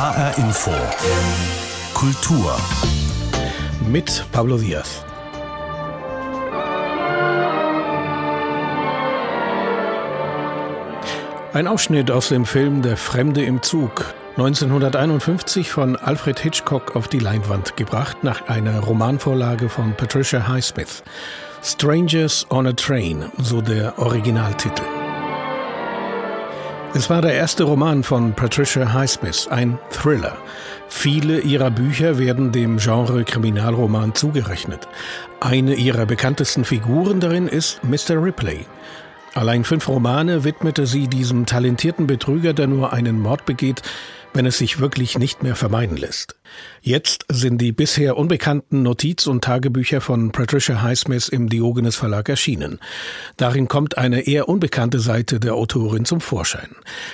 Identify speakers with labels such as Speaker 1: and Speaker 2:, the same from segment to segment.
Speaker 1: HR Info. Kultur.
Speaker 2: Mit Pablo Diaz. Ein Ausschnitt aus dem Film Der Fremde im Zug, 1951 von Alfred Hitchcock auf die Leinwand gebracht nach einer Romanvorlage von Patricia Highsmith. Strangers on a Train, so der Originaltitel. Es war der erste Roman von Patricia Highsmith, ein Thriller. Viele ihrer Bücher werden dem Genre Kriminalroman zugerechnet. Eine ihrer bekanntesten Figuren darin ist Mr. Ripley. Allein fünf Romane widmete sie diesem talentierten Betrüger, der nur einen Mord begeht, wenn es sich wirklich nicht mehr vermeiden lässt. Jetzt sind die bisher unbekannten Notiz- und Tagebücher von Patricia Highsmith im Diogenes Verlag erschienen. Darin kommt eine eher unbekannte Seite der Autorin zum Vorschein.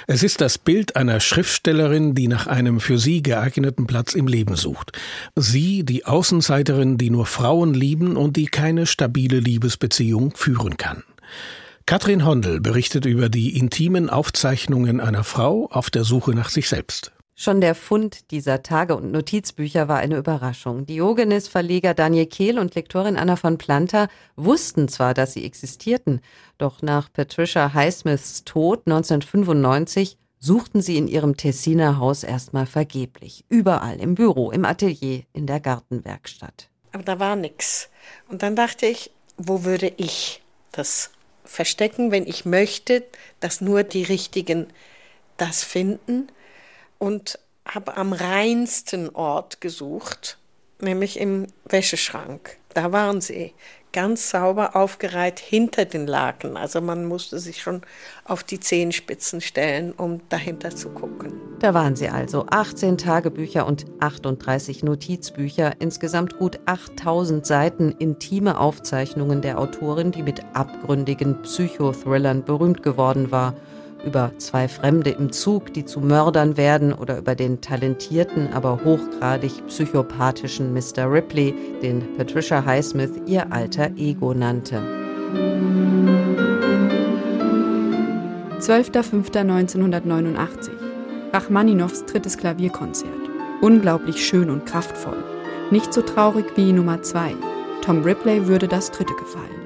Speaker 2: Es ist das Bild einer Schriftstellerin, die nach einem für sie geeigneten Platz im Leben sucht. Sie, die Außenseiterin, die nur Frauen lieben und die keine stabile Liebesbeziehung führen kann. Katrin Hondel berichtet über die intimen Aufzeichnungen einer Frau auf der Suche nach sich selbst.
Speaker 3: Schon der Fund dieser Tage- und Notizbücher war eine Überraschung. Diogenes-Verleger Daniel Kehl und Lektorin Anna von Planta wussten zwar, dass sie existierten, doch nach Patricia Highsmiths Tod 1995 suchten sie in ihrem Tessiner Haus erstmal vergeblich. Überall, im Büro, im Atelier, in der Gartenwerkstatt.
Speaker 4: Aber da war nichts. Und dann dachte ich, wo würde ich das verstecken, wenn ich möchte, dass nur die Richtigen das finden und habe am reinsten Ort gesucht, nämlich im Wäscheschrank. Da waren sie ganz sauber aufgereiht hinter den Laken. Also man musste sich schon auf die Zehenspitzen stellen, um dahinter zu gucken.
Speaker 3: Da waren sie also 18 Tagebücher und 38 Notizbücher, insgesamt gut 8000 Seiten intime Aufzeichnungen der Autorin, die mit abgründigen Psychothrillern berühmt geworden war über zwei Fremde im Zug, die zu Mördern werden, oder über den talentierten, aber hochgradig psychopathischen Mr. Ripley, den Patricia Highsmith ihr alter Ego nannte.
Speaker 5: 12.05.1989. Rachmaninows drittes Klavierkonzert. Unglaublich schön und kraftvoll. Nicht so traurig wie Nummer 2. Tom Ripley würde das dritte gefallen.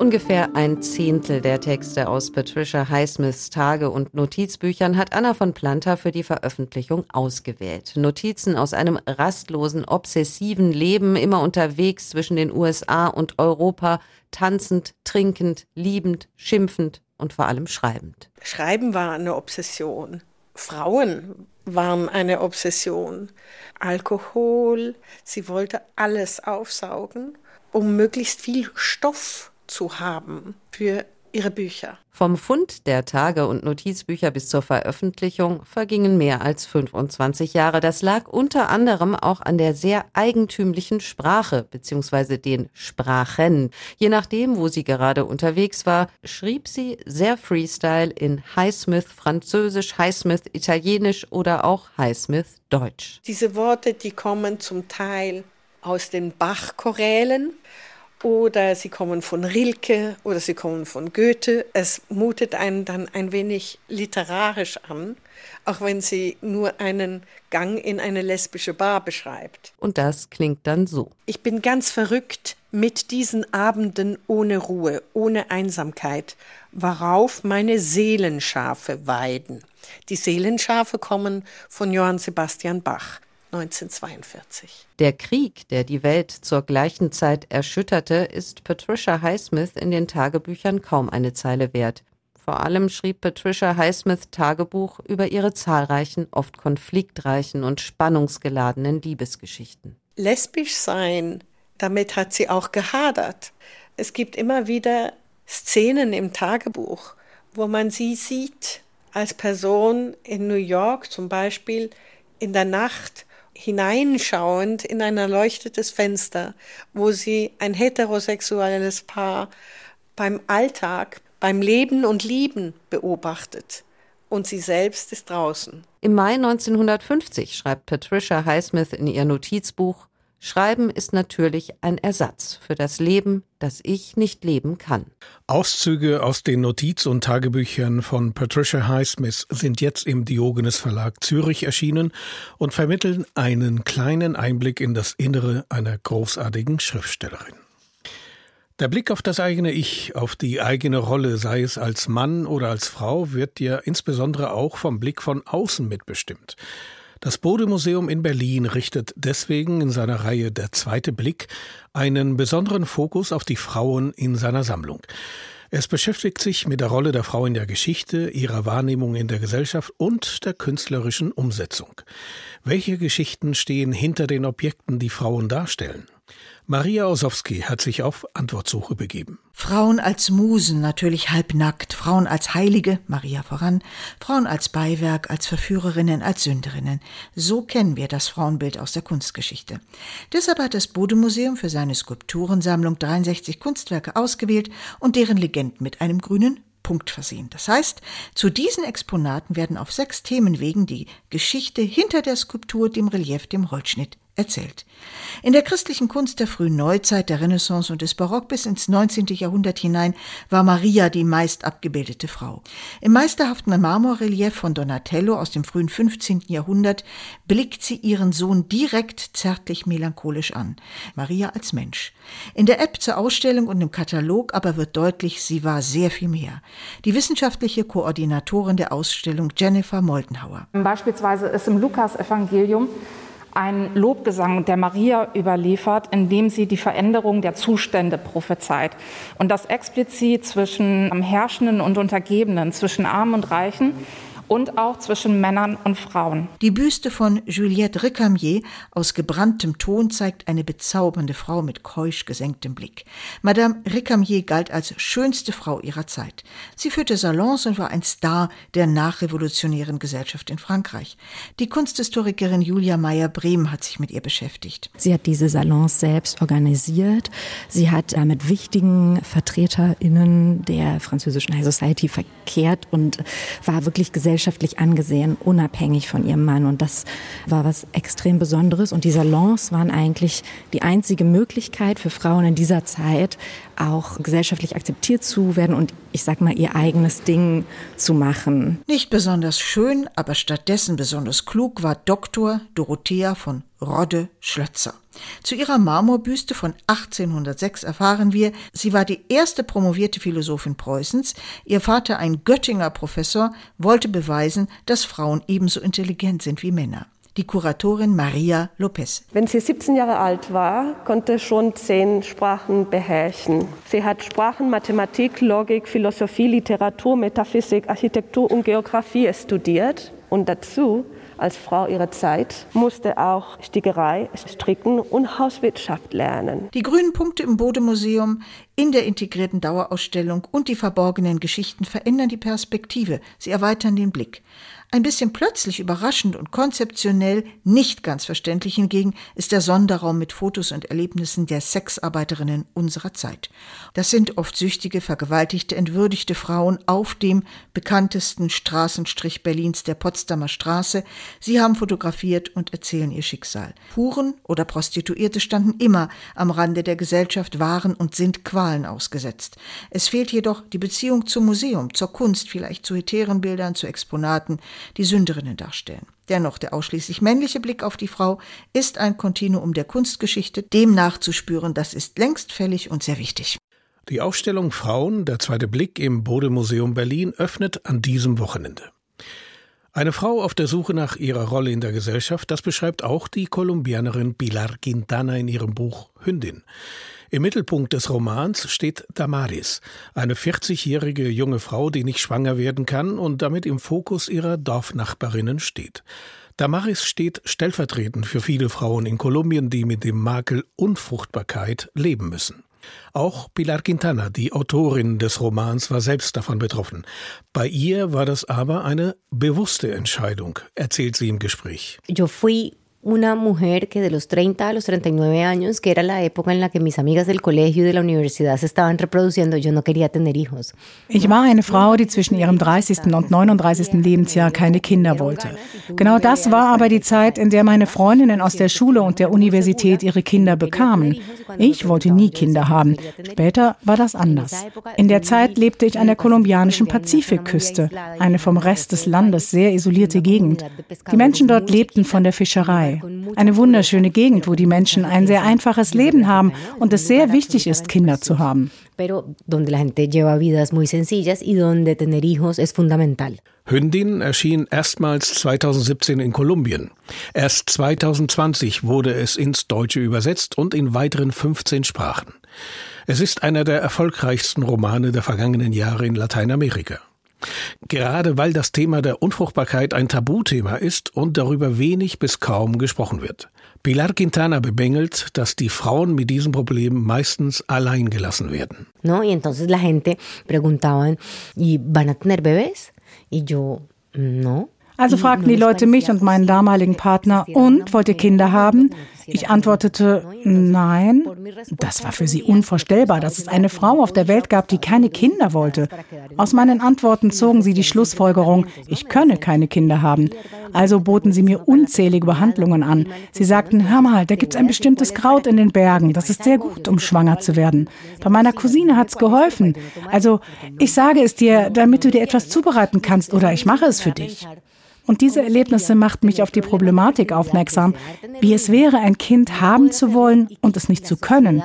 Speaker 3: Ungefähr ein Zehntel der Texte aus Patricia Highsmiths Tage- und Notizbüchern hat Anna von Planta für die Veröffentlichung ausgewählt. Notizen aus einem rastlosen, obsessiven Leben, immer unterwegs zwischen den USA und Europa, tanzend, trinkend, liebend, schimpfend und vor allem schreibend.
Speaker 4: Schreiben war eine Obsession. Frauen waren eine Obsession. Alkohol, sie wollte alles aufsaugen, um möglichst viel Stoff zu haben für ihre Bücher.
Speaker 3: Vom Fund der Tage- und Notizbücher bis zur Veröffentlichung vergingen mehr als 25 Jahre. Das lag unter anderem auch an der sehr eigentümlichen Sprache bzw. den Sprachen. Je nachdem, wo sie gerade unterwegs war, schrieb sie sehr Freestyle in Highsmith Französisch, Highsmith Italienisch oder auch Highsmith Deutsch.
Speaker 4: Diese Worte, die kommen zum Teil aus den Bachchorälen oder sie kommen von Rilke oder sie kommen von Goethe. Es mutet einen dann ein wenig literarisch an, auch wenn sie nur einen Gang in eine lesbische Bar beschreibt.
Speaker 3: Und das klingt dann so.
Speaker 4: Ich bin ganz verrückt mit diesen Abenden ohne Ruhe, ohne Einsamkeit, worauf meine Seelenschafe weiden. Die Seelenschafe kommen von Johann Sebastian Bach. 1942.
Speaker 3: Der Krieg, der die Welt zur gleichen Zeit erschütterte, ist Patricia Highsmith in den Tagebüchern kaum eine Zeile wert. Vor allem schrieb Patricia Highsmith Tagebuch über ihre zahlreichen, oft konfliktreichen und spannungsgeladenen Liebesgeschichten.
Speaker 4: Lesbisch sein, damit hat sie auch gehadert. Es gibt immer wieder Szenen im Tagebuch, wo man sie sieht als Person in New York zum Beispiel in der Nacht hineinschauend in ein erleuchtetes Fenster, wo sie ein heterosexuelles Paar beim Alltag, beim Leben und Lieben beobachtet. Und sie selbst ist draußen.
Speaker 3: Im Mai 1950 schreibt Patricia Highsmith in ihr Notizbuch Schreiben ist natürlich ein Ersatz für das Leben, das ich nicht leben kann.
Speaker 2: Auszüge aus den Notiz- und Tagebüchern von Patricia Highsmith sind jetzt im Diogenes Verlag Zürich erschienen und vermitteln einen kleinen Einblick in das Innere einer großartigen Schriftstellerin. Der Blick auf das eigene Ich, auf die eigene Rolle, sei es als Mann oder als Frau, wird ja insbesondere auch vom Blick von außen mitbestimmt. Das Bode-Museum in Berlin richtet deswegen in seiner Reihe Der zweite Blick einen besonderen Fokus auf die Frauen in seiner Sammlung. Es beschäftigt sich mit der Rolle der Frau in der Geschichte, ihrer Wahrnehmung in der Gesellschaft und der künstlerischen Umsetzung. Welche Geschichten stehen hinter den Objekten, die Frauen darstellen? Maria Osowski hat sich auf Antwortsuche begeben.
Speaker 6: Frauen als Musen, natürlich halbnackt, Frauen als Heilige, Maria voran, Frauen als Beiwerk, als Verführerinnen, als Sünderinnen. So kennen wir das Frauenbild aus der Kunstgeschichte. Deshalb hat das Bode-Museum für seine Skulpturensammlung 63 Kunstwerke ausgewählt und deren Legenden mit einem grünen Punkt versehen. Das heißt, zu diesen Exponaten werden auf sechs Themenwegen die Geschichte hinter der Skulptur, dem Relief, dem Holzschnitt erzählt. In der christlichen Kunst der frühen Neuzeit, der Renaissance und des Barock bis ins 19. Jahrhundert hinein war Maria die meist abgebildete Frau. Im meisterhaften Marmorrelief von Donatello aus dem frühen 15. Jahrhundert blickt sie ihren Sohn direkt zärtlich melancholisch an. Maria als Mensch. In der App zur Ausstellung und im Katalog aber wird deutlich, sie war sehr viel mehr. Die wissenschaftliche Koordinatorin der Ausstellung Jennifer Moldenhauer.
Speaker 7: Beispielsweise ist im Lukas-Evangelium ein Lobgesang der Maria überliefert, in dem sie die Veränderung der Zustände prophezeit. Und das explizit zwischen Herrschenden und Untergebenen, zwischen Armen und Reichen und auch zwischen Männern und Frauen.
Speaker 6: Die Büste von Juliette Recamier aus gebranntem Ton zeigt eine bezaubernde Frau mit keusch gesenktem Blick. Madame Recamier galt als schönste Frau ihrer Zeit. Sie führte Salons und war ein Star der nachrevolutionären Gesellschaft in Frankreich. Die Kunsthistorikerin Julia Meyer-Brehm hat sich mit ihr beschäftigt.
Speaker 8: Sie hat diese Salons selbst organisiert. Sie hat mit wichtigen VertreterInnen der französischen High Society verkehrt und war wirklich gesellschaftlich gesellschaftlich angesehen, unabhängig von ihrem Mann. Und das war was extrem Besonderes. Und die Salons waren eigentlich die einzige Möglichkeit für Frauen in dieser Zeit, auch gesellschaftlich akzeptiert zu werden und ich sag mal ihr eigenes Ding zu machen.
Speaker 6: Nicht besonders schön, aber stattdessen besonders klug war Dr. Dorothea von Rodde Schlötzer. Zu ihrer Marmorbüste von 1806 erfahren wir, sie war die erste promovierte Philosophin Preußens. Ihr Vater, ein Göttinger Professor, wollte beweisen, dass Frauen ebenso intelligent sind wie Männer die Kuratorin Maria Lopez.
Speaker 9: Wenn sie 17 Jahre alt war, konnte schon zehn Sprachen beherrschen. Sie hat Sprachen, Mathematik, Logik, Philosophie, Literatur, Metaphysik, Architektur und Geografie studiert und dazu als Frau ihrer Zeit, musste auch Stickerei, Stricken und Hauswirtschaft lernen.
Speaker 6: Die grünen Punkte im Bodemuseum, in der integrierten Dauerausstellung und die verborgenen Geschichten verändern die Perspektive, sie erweitern den Blick. Ein bisschen plötzlich überraschend und konzeptionell nicht ganz verständlich hingegen ist der Sonderraum mit Fotos und Erlebnissen der Sexarbeiterinnen unserer Zeit. Das sind oft süchtige, vergewaltigte, entwürdigte Frauen auf dem bekanntesten Straßenstrich Berlins, der Potsdamer Straße. Sie haben fotografiert und erzählen ihr Schicksal. Huren oder Prostituierte standen immer am Rande der Gesellschaft, waren und sind Qualen ausgesetzt. Es fehlt jedoch die Beziehung zum Museum, zur Kunst, vielleicht zu Heterenbildern, zu Exponaten die Sünderinnen darstellen. Dennoch der ausschließlich männliche Blick auf die Frau ist ein Kontinuum der Kunstgeschichte. Dem nachzuspüren, das ist längst fällig und sehr wichtig.
Speaker 2: Die Ausstellung Frauen, der zweite Blick im Bode-Museum Berlin, öffnet an diesem Wochenende. Eine Frau auf der Suche nach ihrer Rolle in der Gesellschaft, das beschreibt auch die Kolumbianerin Pilar Quintana in ihrem Buch Hündin. Im Mittelpunkt des Romans steht Damaris, eine 40-jährige junge Frau, die nicht schwanger werden kann und damit im Fokus ihrer Dorfnachbarinnen steht. Damaris steht stellvertretend für viele Frauen in Kolumbien, die mit dem Makel Unfruchtbarkeit leben müssen. Auch Pilar Quintana, die Autorin des Romans, war selbst davon betroffen. Bei ihr war das aber eine bewusste Entscheidung, erzählt sie im Gespräch.
Speaker 10: Una mujer que de los 30 a los 39 años, que era la época en la que mis amigas del colegio y de la universidad se estaban reproduciendo, yo no quería tener hijos.
Speaker 11: Ich war eine Frau, die zwischen ihrem 30. und 39. Lebensjahr keine Kinder wollte. Genau das war aber die Zeit, in der meine Freundinnen aus der Schule und der Universität ihre Kinder bekamen. Ich wollte nie Kinder haben. Später war das anders. In der Zeit lebte ich an der kolumbianischen Pazifikküste, eine vom Rest des Landes sehr isolierte Gegend. Die Menschen dort lebten von der Fischerei. Eine wunderschöne Gegend, wo die Menschen ein sehr einfaches Leben haben und es sehr wichtig ist, Kinder zu haben.
Speaker 2: Hündin erschien erstmals 2017 in Kolumbien. Erst 2020 wurde es ins Deutsche übersetzt und in weiteren 15 Sprachen. Es ist einer der erfolgreichsten Romane der vergangenen Jahre in Lateinamerika. Gerade weil das Thema der Unfruchtbarkeit ein Tabuthema ist und darüber wenig bis kaum gesprochen wird. Pilar Quintana bemängelt, dass die Frauen mit diesem Problem meistens allein gelassen werden.
Speaker 10: No, y entonces la gente preguntaban, ¿y van a tener bebés? Y yo, no.
Speaker 11: Also fragten die Leute mich und meinen damaligen Partner, und wollt ihr Kinder haben? Ich antwortete, nein. Das war für sie unvorstellbar, dass es eine Frau auf der Welt gab, die keine Kinder wollte. Aus meinen Antworten zogen sie die Schlussfolgerung, ich könne keine Kinder haben. Also boten sie mir unzählige Behandlungen an. Sie sagten, hör mal, da gibt es ein bestimmtes Kraut in den Bergen. Das ist sehr gut, um schwanger zu werden. Bei meiner Cousine hat es geholfen. Also ich sage es dir, damit du dir etwas zubereiten kannst oder ich mache es für dich. Und diese Erlebnisse machten mich auf die Problematik aufmerksam, wie es wäre, ein Kind haben zu wollen und es nicht zu können.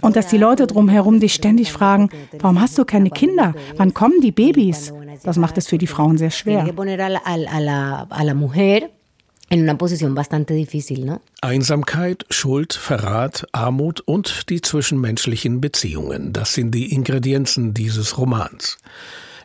Speaker 11: Und dass die Leute drumherum dich ständig fragen, warum hast du keine Kinder? Wann kommen die Babys? Das macht es für die Frauen sehr schwer.
Speaker 2: Einsamkeit, Schuld, Verrat, Armut und die zwischenmenschlichen Beziehungen, das sind die Ingredienzen dieses Romans.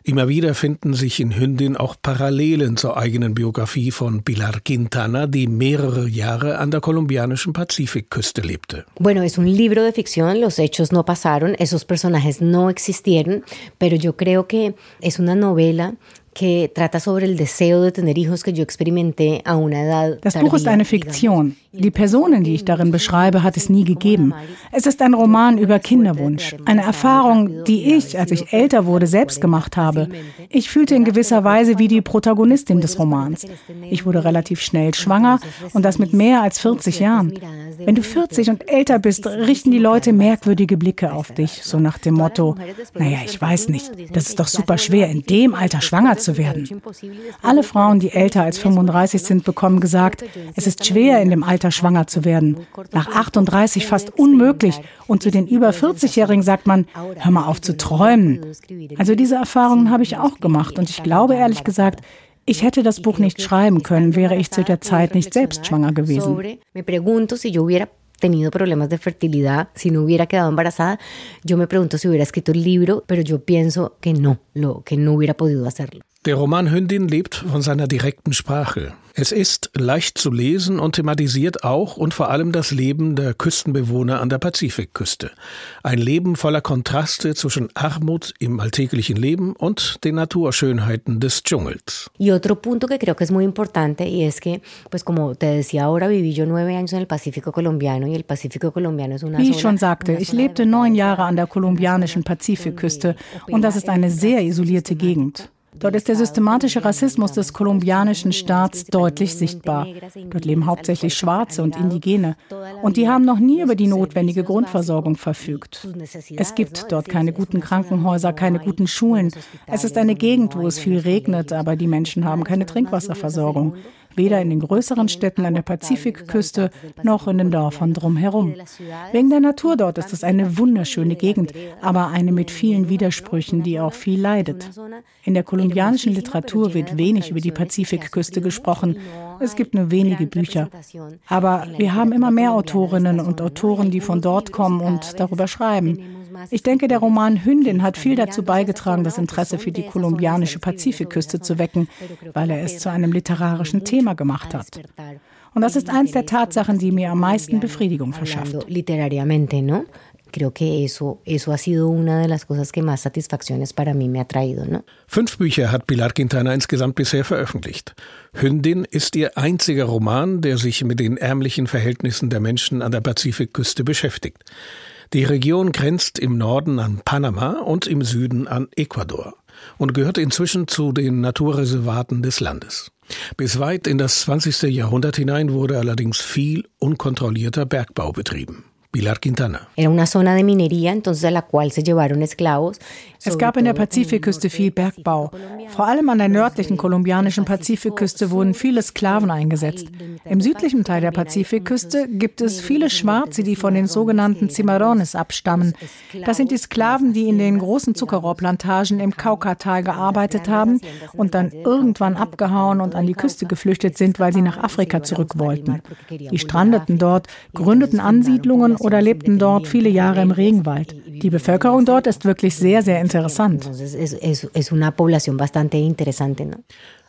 Speaker 2: Immer wieder finden sich in Hündin auch Parallelen zur eigenen Biografie von Pilar Quintana, die mehrere Jahre an der kolumbianischen Pazifikküste lebte.
Speaker 10: Bueno, es un libro de ficción, los hechos no pasaron, esos personajes no existieron, pero yo creo que es una novela que trata sobre el deseo de tener hijos que yo experimenté a una edad.
Speaker 11: Das Buch ist eine Fiktion. Die Personen, die ich darin beschreibe, hat es nie gegeben. Es ist ein Roman über Kinderwunsch, eine Erfahrung, die ich, als ich älter wurde, selbst gemacht habe. Ich fühlte in gewisser Weise wie die Protagonistin des Romans. Ich wurde relativ schnell schwanger und das mit mehr als 40 Jahren. Wenn du 40 und älter bist, richten die Leute merkwürdige Blicke auf dich, so nach dem Motto, naja, ich weiß nicht, das ist doch super schwer, in dem Alter schwanger zu werden. Alle Frauen, die älter als 35 sind, bekommen gesagt, es ist schwer, in dem Alter schwanger zu werden. Nach 38 fast unmöglich. Und zu den über 40-Jährigen sagt man, hör mal auf zu träumen. Also diese Erfahrungen habe ich auch gemacht und ich glaube ehrlich gesagt, ich hätte das Buch nicht schreiben können, wäre ich zu der Zeit nicht selbst schwanger gewesen.
Speaker 10: tenido problemas de fertilidad, si no hubiera quedado embarazada, yo me pregunto si hubiera escrito el libro, pero yo pienso que no, lo, que no hubiera podido hacerlo.
Speaker 2: Der Roman Hündin lebt von seiner direkten Sprache. Es ist leicht zu lesen und thematisiert auch und vor allem das Leben der Küstenbewohner an der Pazifikküste. Ein Leben voller Kontraste zwischen Armut im alltäglichen Leben und den Naturschönheiten des Dschungels.
Speaker 10: Y otro punto que creo que es muy importante y es que, pues como te decía ahora, viví yo nueve años en el Pacífico colombiano y el Pacífico colombiano es una
Speaker 11: Wie ich schon sagte, ich lebte neun Jahre an der kolumbianischen Pazifikküste und das ist eine sehr isolierte Gegend. Dort ist der systematische Rassismus des kolumbianischen Staats deutlich sichtbar. Dort leben hauptsächlich Schwarze und Indigene. Und die haben noch nie über die notwendige Grundversorgung verfügt. Es gibt dort keine guten Krankenhäuser, keine guten Schulen. Es ist eine Gegend, wo es viel regnet, aber die Menschen haben keine Trinkwasserversorgung weder in den größeren Städten an der Pazifikküste noch in den Dörfern drumherum. Wegen der Natur dort ist es eine wunderschöne Gegend, aber eine mit vielen Widersprüchen, die auch viel leidet. In der kolumbianischen Literatur wird wenig über die Pazifikküste gesprochen. Es gibt nur wenige Bücher. Aber wir haben immer mehr Autorinnen und Autoren, die von dort kommen und darüber schreiben. Ich denke, der Roman Hündin hat viel dazu beigetragen, das Interesse für die kolumbianische Pazifikküste zu wecken, weil er es zu einem literarischen Thema gemacht hat. Und das ist eins der Tatsachen, die mir am meisten Befriedigung verschafft.
Speaker 10: creo que eso, eso ha sido una de las cosas que más satisfacciones para mí me ha traído. ¿no?
Speaker 2: Fünf Bücher hat Pilar Quintana insgesamt bisher veröffentlicht. Hündin ist ihr einziger Roman, der sich mit den ärmlichen Verhältnissen der Menschen an der Pazifikküste beschäftigt. Die Region grenzt im Norden an Panama und im Süden an Ecuador und gehört inzwischen zu den Naturreservaten des Landes. Bis weit in das 20. Jahrhundert hinein wurde allerdings viel unkontrollierter Bergbau betrieben. Pilar Quintana.
Speaker 10: Era una zona de minería, entonces a la cual se llevaron esclavos.
Speaker 11: Es gab in der Pazifikküste viel Bergbau. Vor allem an der nördlichen kolumbianischen Pazifikküste wurden viele Sklaven eingesetzt. Im südlichen Teil der Pazifikküste gibt es viele Schwarze, die von den sogenannten Cimarrones abstammen. Das sind die Sklaven, die in den großen Zuckerrohrplantagen im Kaukatal gearbeitet haben und dann irgendwann abgehauen und an die Küste geflüchtet sind, weil sie nach Afrika zurück wollten. Die strandeten dort, gründeten Ansiedlungen oder lebten dort viele Jahre im Regenwald. Die Bevölkerung dort ist wirklich sehr, sehr interessant.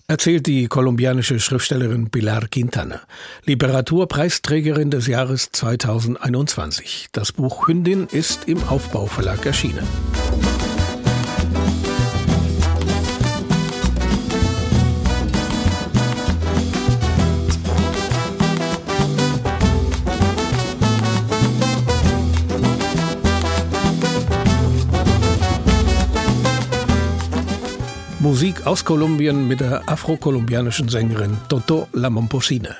Speaker 2: Erzählt die kolumbianische Schriftstellerin Pilar Quintana, Literaturpreisträgerin des Jahres 2021. Das Buch Hündin ist im Aufbauverlag erschienen. Musik aus Kolumbien mit der afrokolumbianischen Sängerin Toto La Momposina.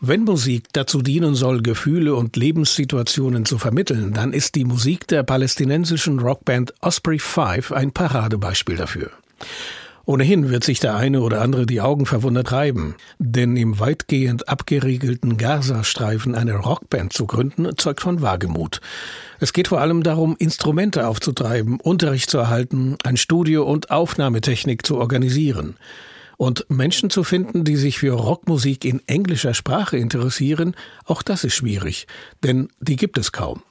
Speaker 2: Wenn Musik dazu dienen soll, Gefühle und Lebenssituationen zu vermitteln, dann ist die Musik der palästinensischen Rockband Osprey 5 ein Paradebeispiel dafür. Ohnehin wird sich der eine oder andere die Augen verwundert reiben, denn im weitgehend abgeriegelten Gazastreifen eine Rockband zu gründen, zeugt von Wagemut. Es geht vor allem darum, Instrumente aufzutreiben, Unterricht zu erhalten, ein Studio und Aufnahmetechnik zu organisieren. Und Menschen zu finden, die sich für Rockmusik in englischer Sprache interessieren, auch das ist schwierig, denn die gibt es kaum.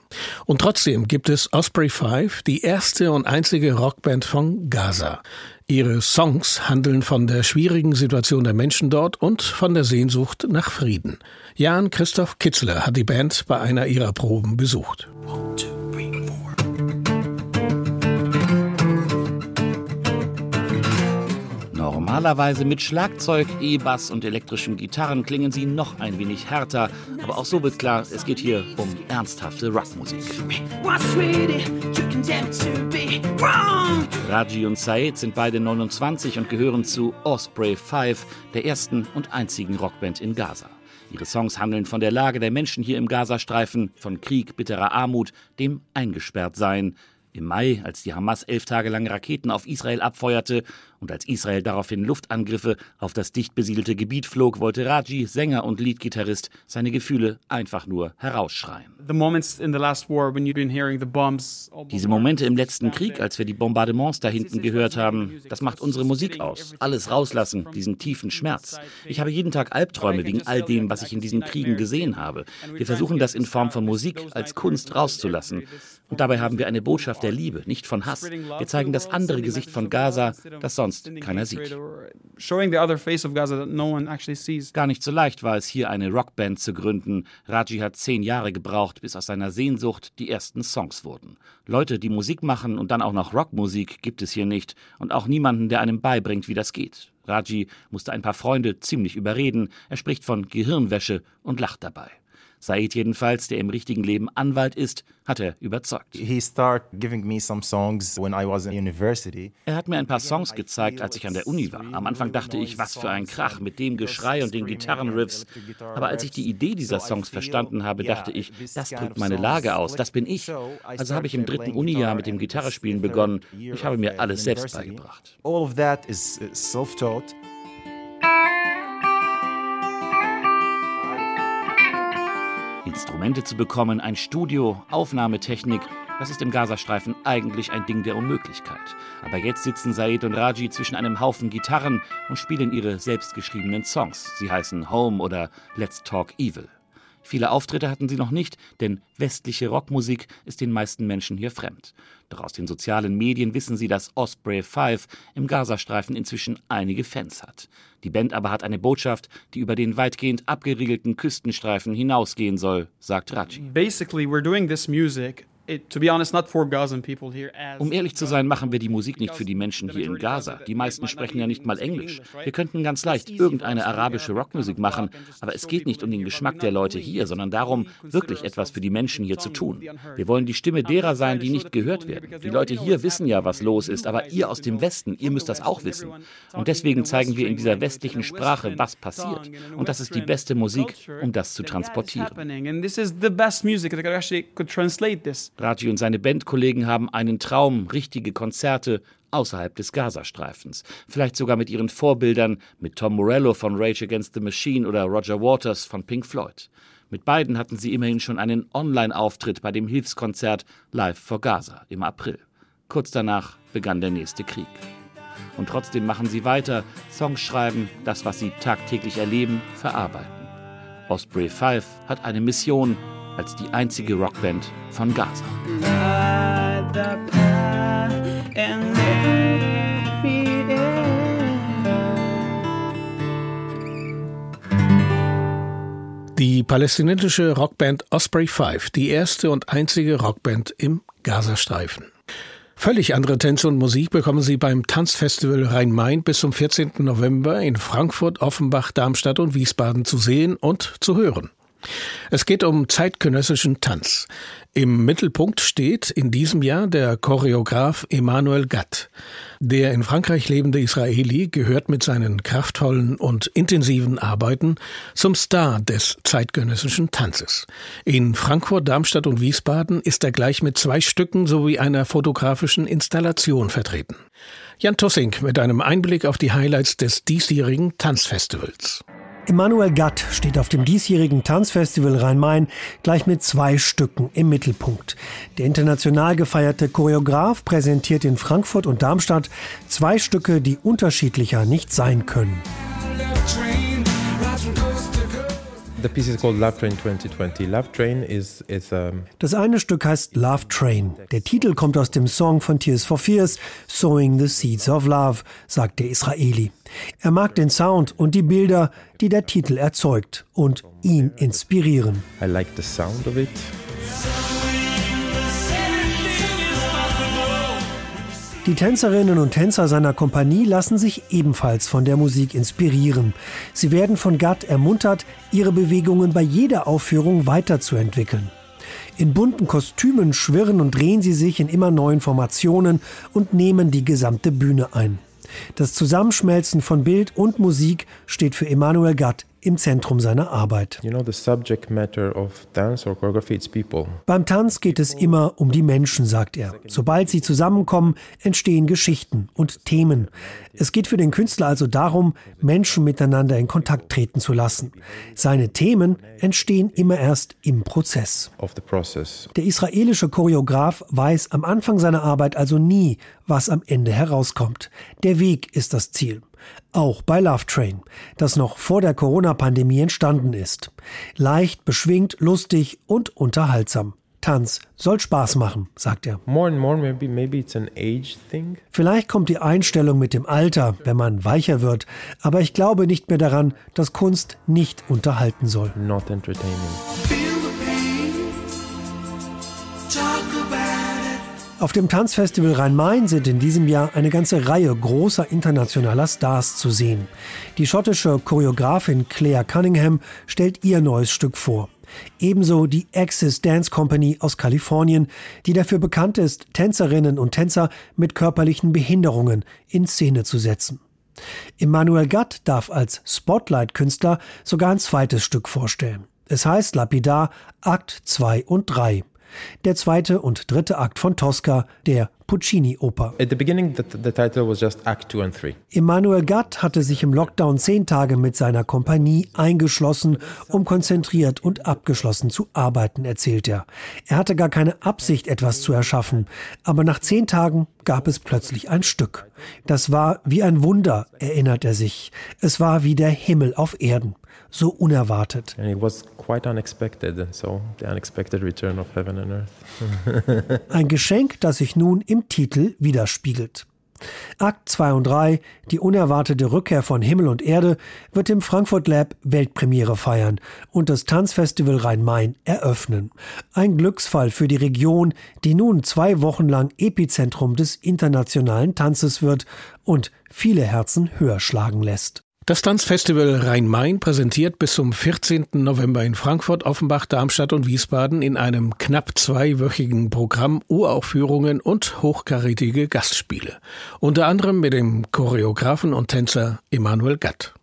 Speaker 2: Und trotzdem gibt es Osprey 5, die erste und einzige Rockband von Gaza. Ihre Songs handeln von der schwierigen Situation der Menschen dort und von der Sehnsucht nach Frieden. Jan Christoph Kitzler hat die Band bei einer ihrer Proben besucht. One, two, three,
Speaker 12: Normalerweise mit Schlagzeug, E-Bass und elektrischen Gitarren klingen sie noch ein wenig härter, aber auch so wird klar, es geht hier um ernsthafte Rockmusik. Raji und Said sind beide 29 und gehören zu Osprey 5, der ersten und einzigen Rockband in Gaza. Ihre Songs handeln von der Lage der Menschen hier im Gazastreifen, von Krieg, bitterer Armut, dem Eingesperrtsein. Im Mai, als die Hamas elf Tage lang Raketen auf Israel abfeuerte und als Israel daraufhin Luftangriffe auf das dicht besiedelte Gebiet flog, wollte Raji, Sänger und Leadgitarrist, seine Gefühle einfach nur herausschreien. Diese Momente im letzten Krieg, als wir die Bombardements da hinten gehört haben, das macht unsere Musik aus. Alles rauslassen, diesen tiefen Schmerz. Ich habe jeden Tag Albträume wegen all dem, was ich in diesen Kriegen gesehen habe. Wir versuchen das in Form von Musik als Kunst rauszulassen. Und dabei haben wir eine Botschaft der Liebe, nicht von Hass. Wir zeigen das andere Gesicht von Gaza, das sonst sonst keiner sieht. Gar nicht so leicht war es hier eine Rockband zu gründen. Raji hat zehn Jahre gebraucht, bis aus seiner Sehnsucht die ersten Songs wurden. Leute, die Musik machen und dann auch noch Rockmusik, gibt es hier nicht und auch niemanden, der einem beibringt, wie das geht. Raji musste ein paar Freunde ziemlich überreden. Er spricht von Gehirnwäsche und lacht dabei. Said jedenfalls, der im richtigen Leben Anwalt ist, hat er überzeugt. Er hat mir ein paar Songs gezeigt, als ich an der Uni war. Am Anfang dachte ich, was für ein Krach mit dem Geschrei und den Gitarrenriffs. Aber als ich die Idee dieser Songs verstanden habe, dachte ich, das drückt meine Lage aus, das bin ich. Also habe ich im dritten Unijahr mit dem Gitarrespielen begonnen. Ich habe mir alles selbst beigebracht. All of that is self-taught. Instrumente zu bekommen, ein Studio, Aufnahmetechnik, das ist im Gazastreifen eigentlich ein Ding der Unmöglichkeit. Aber jetzt sitzen Said und Raji zwischen einem Haufen Gitarren und spielen ihre selbstgeschriebenen Songs. Sie heißen Home oder Let's Talk Evil. Viele Auftritte hatten sie noch nicht, denn westliche Rockmusik ist den meisten Menschen hier fremd. Doch aus den sozialen Medien wissen sie, dass Osprey 5 im Gazastreifen inzwischen einige Fans hat. Die Band aber hat eine Botschaft, die über den weitgehend abgeriegelten Küstenstreifen hinausgehen soll, sagt Raji.
Speaker 13: Basically, we're doing this music
Speaker 12: um ehrlich zu sein, machen wir die Musik nicht für die Menschen hier in Gaza. Die meisten sprechen ja nicht mal Englisch. Wir könnten ganz leicht irgendeine arabische Rockmusik machen, aber es geht nicht um den Geschmack der Leute hier, sondern darum, wirklich etwas für die Menschen hier zu tun. Wir wollen die Stimme derer sein, die nicht gehört werden. Die Leute hier wissen ja, was los ist, aber ihr aus dem Westen, ihr müsst das auch wissen. Und deswegen zeigen wir in dieser westlichen Sprache, was passiert. Und das ist die beste Musik, um das zu transportieren. Raji und seine Bandkollegen haben einen Traum, richtige Konzerte außerhalb des Gazastreifens. Vielleicht sogar mit ihren Vorbildern, mit Tom Morello von Rage Against the Machine oder Roger Waters von Pink Floyd. Mit beiden hatten sie immerhin schon einen Online-Auftritt bei dem Hilfskonzert Live for Gaza im April. Kurz danach begann der nächste Krieg. Und trotzdem machen sie weiter, Songs schreiben, das, was sie tagtäglich erleben, verarbeiten. Osprey 5 hat eine Mission, als die einzige Rockband von Gaza.
Speaker 2: Die palästinensische Rockband Osprey 5, die erste und einzige Rockband im Gazastreifen. Völlig andere Tänze und Musik bekommen Sie beim Tanzfestival Rhein-Main bis zum 14. November in Frankfurt, Offenbach, Darmstadt und Wiesbaden zu sehen und zu hören. Es geht um zeitgenössischen Tanz. Im Mittelpunkt steht in diesem Jahr der Choreograf Emmanuel Gatt. Der in Frankreich lebende Israeli gehört mit seinen kraftvollen und intensiven Arbeiten zum Star des zeitgenössischen Tanzes. In Frankfurt, Darmstadt und Wiesbaden ist er gleich mit zwei Stücken sowie einer fotografischen Installation vertreten. Jan Tussing mit einem Einblick auf die Highlights des diesjährigen Tanzfestivals.
Speaker 14: Emanuel Gatt steht auf dem diesjährigen Tanzfestival Rhein-Main gleich mit zwei Stücken im Mittelpunkt. Der international gefeierte Choreograf präsentiert in Frankfurt und Darmstadt zwei Stücke, die unterschiedlicher nicht sein können.
Speaker 15: The piece is called Love Train 2020. Love Train is, is um
Speaker 14: Das eine Stück heißt Love Train. Der Titel kommt aus dem Song von Tears for Fears, Sowing the Seeds of Love, sagt der Israeli. Er mag den Sound und die Bilder, die der Titel erzeugt und ihn inspirieren.
Speaker 15: I like the sound of it.
Speaker 14: Die Tänzerinnen und Tänzer seiner Kompanie lassen sich ebenfalls von der Musik inspirieren. Sie werden von Gatt ermuntert, ihre Bewegungen bei jeder Aufführung weiterzuentwickeln. In bunten Kostümen schwirren und drehen sie sich in immer neuen Formationen und nehmen die gesamte Bühne ein. Das Zusammenschmelzen von Bild und Musik steht für Emanuel Gatt im Zentrum seiner Arbeit.
Speaker 15: You know, the subject matter of dance or choreography, it's people.
Speaker 14: Beim Tanz geht es immer um die Menschen, sagt er. Sobald sie zusammenkommen, entstehen Geschichten und Themen. Es geht für den Künstler also darum, Menschen miteinander in Kontakt treten zu lassen. Seine Themen entstehen immer erst im Prozess. Der israelische Choreograf weiß am Anfang seiner Arbeit also nie, was am Ende herauskommt. Der Weg ist das Ziel. Auch bei Love Train, das noch vor der Corona-Pandemie entstanden ist. Leicht, beschwingt, lustig und unterhaltsam. Tanz soll Spaß machen, sagt er.
Speaker 15: More and more, maybe, maybe it's an age thing.
Speaker 14: Vielleicht kommt die Einstellung mit dem Alter, wenn man weicher wird, aber ich glaube nicht mehr daran, dass Kunst nicht unterhalten soll.
Speaker 15: Not entertaining.
Speaker 14: Auf dem Tanzfestival Rhein-Main sind in diesem Jahr eine ganze Reihe großer internationaler Stars zu sehen. Die schottische Choreografin Claire Cunningham stellt ihr neues Stück vor. Ebenso die Axis Dance Company aus Kalifornien, die dafür bekannt ist, Tänzerinnen und Tänzer mit körperlichen Behinderungen in Szene zu setzen. Emmanuel Gatt darf als Spotlight-Künstler sogar ein zweites Stück vorstellen. Es heißt lapidar Akt 2 und 3. Der zweite und dritte Akt von Tosca, der Puccini-Oper.
Speaker 15: At the beginning, the, the title was just Act 2 and 3.
Speaker 14: Emanuel Gatt hatte sich im Lockdown zehn Tage mit seiner Kompanie eingeschlossen, um konzentriert und abgeschlossen zu arbeiten, erzählt er. Er hatte gar keine Absicht, etwas zu erschaffen, aber nach zehn Tagen gab es plötzlich ein Stück. Das war wie ein Wunder, erinnert er sich. Es war wie der Himmel auf Erden so unerwartet.
Speaker 15: And it was quite unexpected, so the unexpected return of heaven and earth.
Speaker 14: Ein Geschenk, das sich nun im Titel widerspiegelt. Akt 2 und 3, die unerwartete Rückkehr von Himmel und Erde, wird im Frankfurt Lab Weltpremiere feiern und das Tanzfestival Rhein-Main eröffnen. Ein Glücksfall für die Region, die nun zwei Wochen lang Epizentrum des internationalen Tanzes wird und viele Herzen höher schlagen lässt.
Speaker 2: Das Tanzfestival Rhein-Main präsentiert bis zum 14. November in Frankfurt, Offenbach, Darmstadt und Wiesbaden in einem knapp zweiwöchigen Programm Uraufführungen und hochkarätige Gastspiele. Unter anderem mit dem Choreografen und Tänzer Emanuel Gatt.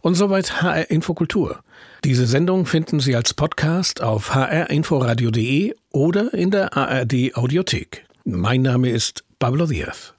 Speaker 2: Und soweit HR Infokultur. Diese Sendung finden Sie als Podcast auf hrinforadio.de oder in der ARD Audiothek. Mein Name ist Pablo Diaz.